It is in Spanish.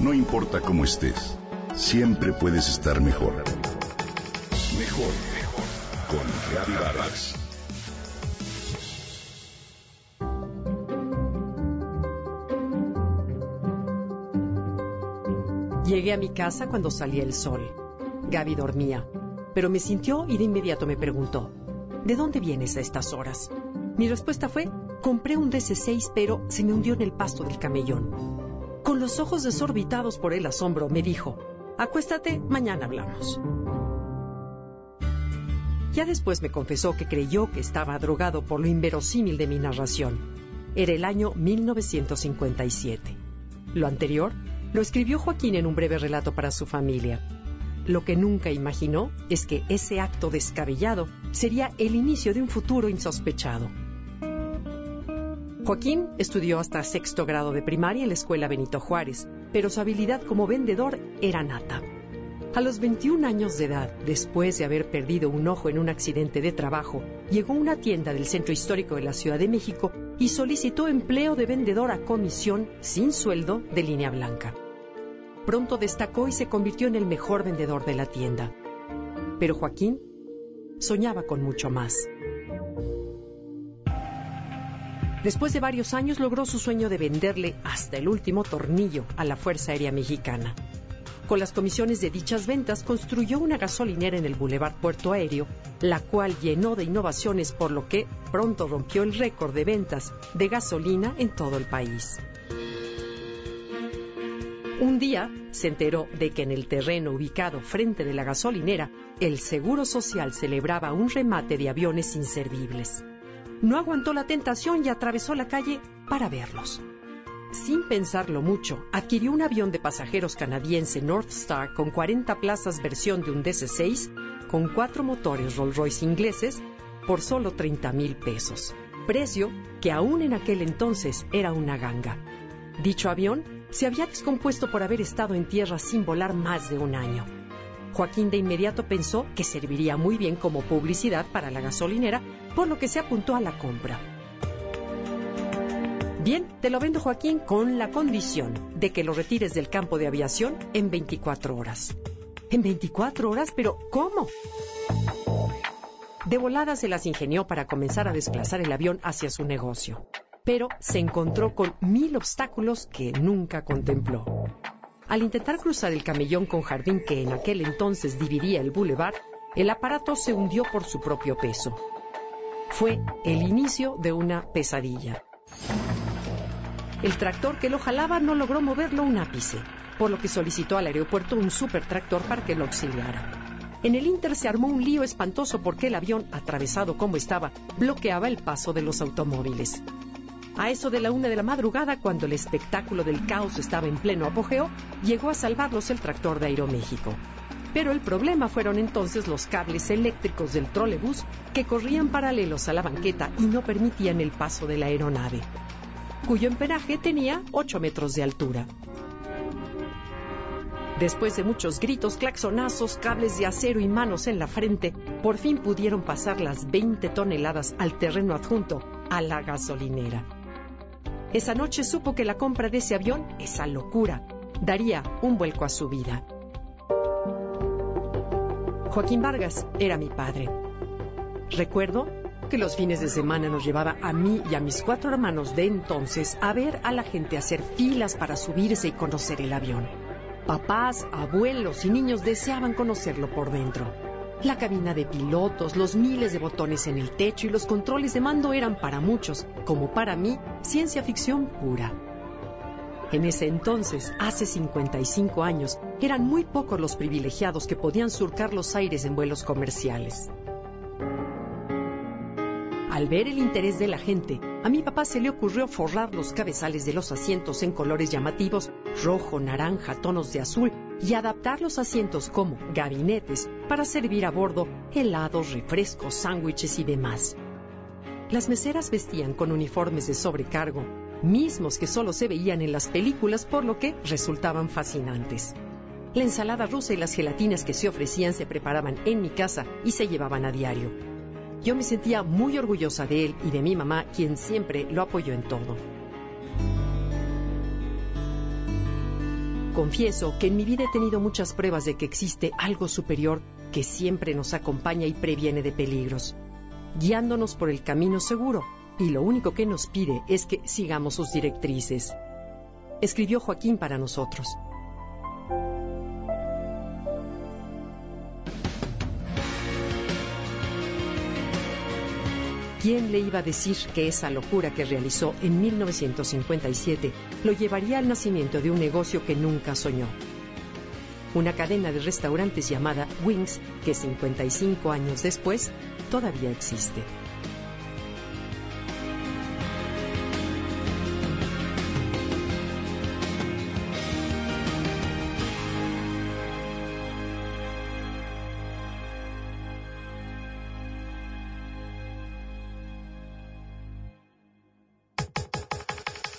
No importa cómo estés, siempre puedes estar mejor. Mejor, mejor. Con Reavivadas. Llegué a mi casa cuando salía el sol. Gaby dormía, pero me sintió y de inmediato me preguntó, ¿de dónde vienes a estas horas? Mi respuesta fue, compré un DC6 pero se me hundió en el pasto del camellón. Con los ojos desorbitados por el asombro, me dijo, acuéstate, mañana hablamos. Ya después me confesó que creyó que estaba drogado por lo inverosímil de mi narración. Era el año 1957. Lo anterior lo escribió Joaquín en un breve relato para su familia. Lo que nunca imaginó es que ese acto descabellado sería el inicio de un futuro insospechado. Joaquín estudió hasta sexto grado de primaria en la escuela Benito Juárez, pero su habilidad como vendedor era nata. A los 21 años de edad, después de haber perdido un ojo en un accidente de trabajo, llegó a una tienda del centro histórico de la Ciudad de México y solicitó empleo de vendedor a comisión sin sueldo de línea blanca. Pronto destacó y se convirtió en el mejor vendedor de la tienda. Pero Joaquín soñaba con mucho más. Después de varios años logró su sueño de venderle hasta el último tornillo a la Fuerza Aérea Mexicana. Con las comisiones de dichas ventas construyó una gasolinera en el Boulevard Puerto Aéreo, la cual llenó de innovaciones por lo que pronto rompió el récord de ventas de gasolina en todo el país. Un día se enteró de que en el terreno ubicado frente de la gasolinera, el Seguro Social celebraba un remate de aviones inservibles no aguantó la tentación y atravesó la calle para verlos. Sin pensarlo mucho, adquirió un avión de pasajeros canadiense North Star con 40 plazas versión de un DC-6 con cuatro motores Rolls-Royce ingleses por solo 30 mil pesos, precio que aún en aquel entonces era una ganga. Dicho avión se había descompuesto por haber estado en tierra sin volar más de un año. Joaquín de inmediato pensó que serviría muy bien como publicidad para la gasolinera, por lo que se apuntó a la compra. Bien, te lo vendo Joaquín con la condición de que lo retires del campo de aviación en 24 horas. ¿En 24 horas? ¿Pero cómo? De volada se las ingenió para comenzar a desplazar el avión hacia su negocio. Pero se encontró con mil obstáculos que nunca contempló. Al intentar cruzar el camellón con jardín que en aquel entonces dividía el boulevard, el aparato se hundió por su propio peso. Fue el inicio de una pesadilla. El tractor que lo jalaba no logró moverlo un ápice, por lo que solicitó al aeropuerto un supertractor para que lo auxiliara. En el Inter se armó un lío espantoso porque el avión, atravesado como estaba, bloqueaba el paso de los automóviles. A eso de la una de la madrugada, cuando el espectáculo del caos estaba en pleno apogeo, llegó a salvarlos el tractor de Aeroméxico. Pero el problema fueron entonces los cables eléctricos del trolebús que corrían paralelos a la banqueta y no permitían el paso de la aeronave, cuyo empenaje tenía 8 metros de altura. Después de muchos gritos, claxonazos, cables de acero y manos en la frente, por fin pudieron pasar las 20 toneladas al terreno adjunto a la gasolinera. Esa noche supo que la compra de ese avión, esa locura, daría un vuelco a su vida. Joaquín Vargas era mi padre. Recuerdo que los fines de semana nos llevaba a mí y a mis cuatro hermanos de entonces a ver a la gente hacer filas para subirse y conocer el avión. Papás, abuelos y niños deseaban conocerlo por dentro. La cabina de pilotos, los miles de botones en el techo y los controles de mando eran para muchos, como para mí, ciencia ficción pura. En ese entonces, hace 55 años, eran muy pocos los privilegiados que podían surcar los aires en vuelos comerciales. Al ver el interés de la gente, a mi papá se le ocurrió forrar los cabezales de los asientos en colores llamativos, rojo, naranja, tonos de azul y adaptar los asientos como gabinetes para servir a bordo helados, refrescos, sándwiches y demás. Las meseras vestían con uniformes de sobrecargo, mismos que solo se veían en las películas, por lo que resultaban fascinantes. La ensalada rusa y las gelatinas que se ofrecían se preparaban en mi casa y se llevaban a diario. Yo me sentía muy orgullosa de él y de mi mamá, quien siempre lo apoyó en todo. Confieso que en mi vida he tenido muchas pruebas de que existe algo superior que siempre nos acompaña y previene de peligros, guiándonos por el camino seguro, y lo único que nos pide es que sigamos sus directrices. Escribió Joaquín para nosotros. ¿Quién le iba a decir que esa locura que realizó en 1957 lo llevaría al nacimiento de un negocio que nunca soñó? Una cadena de restaurantes llamada Wings, que 55 años después todavía existe.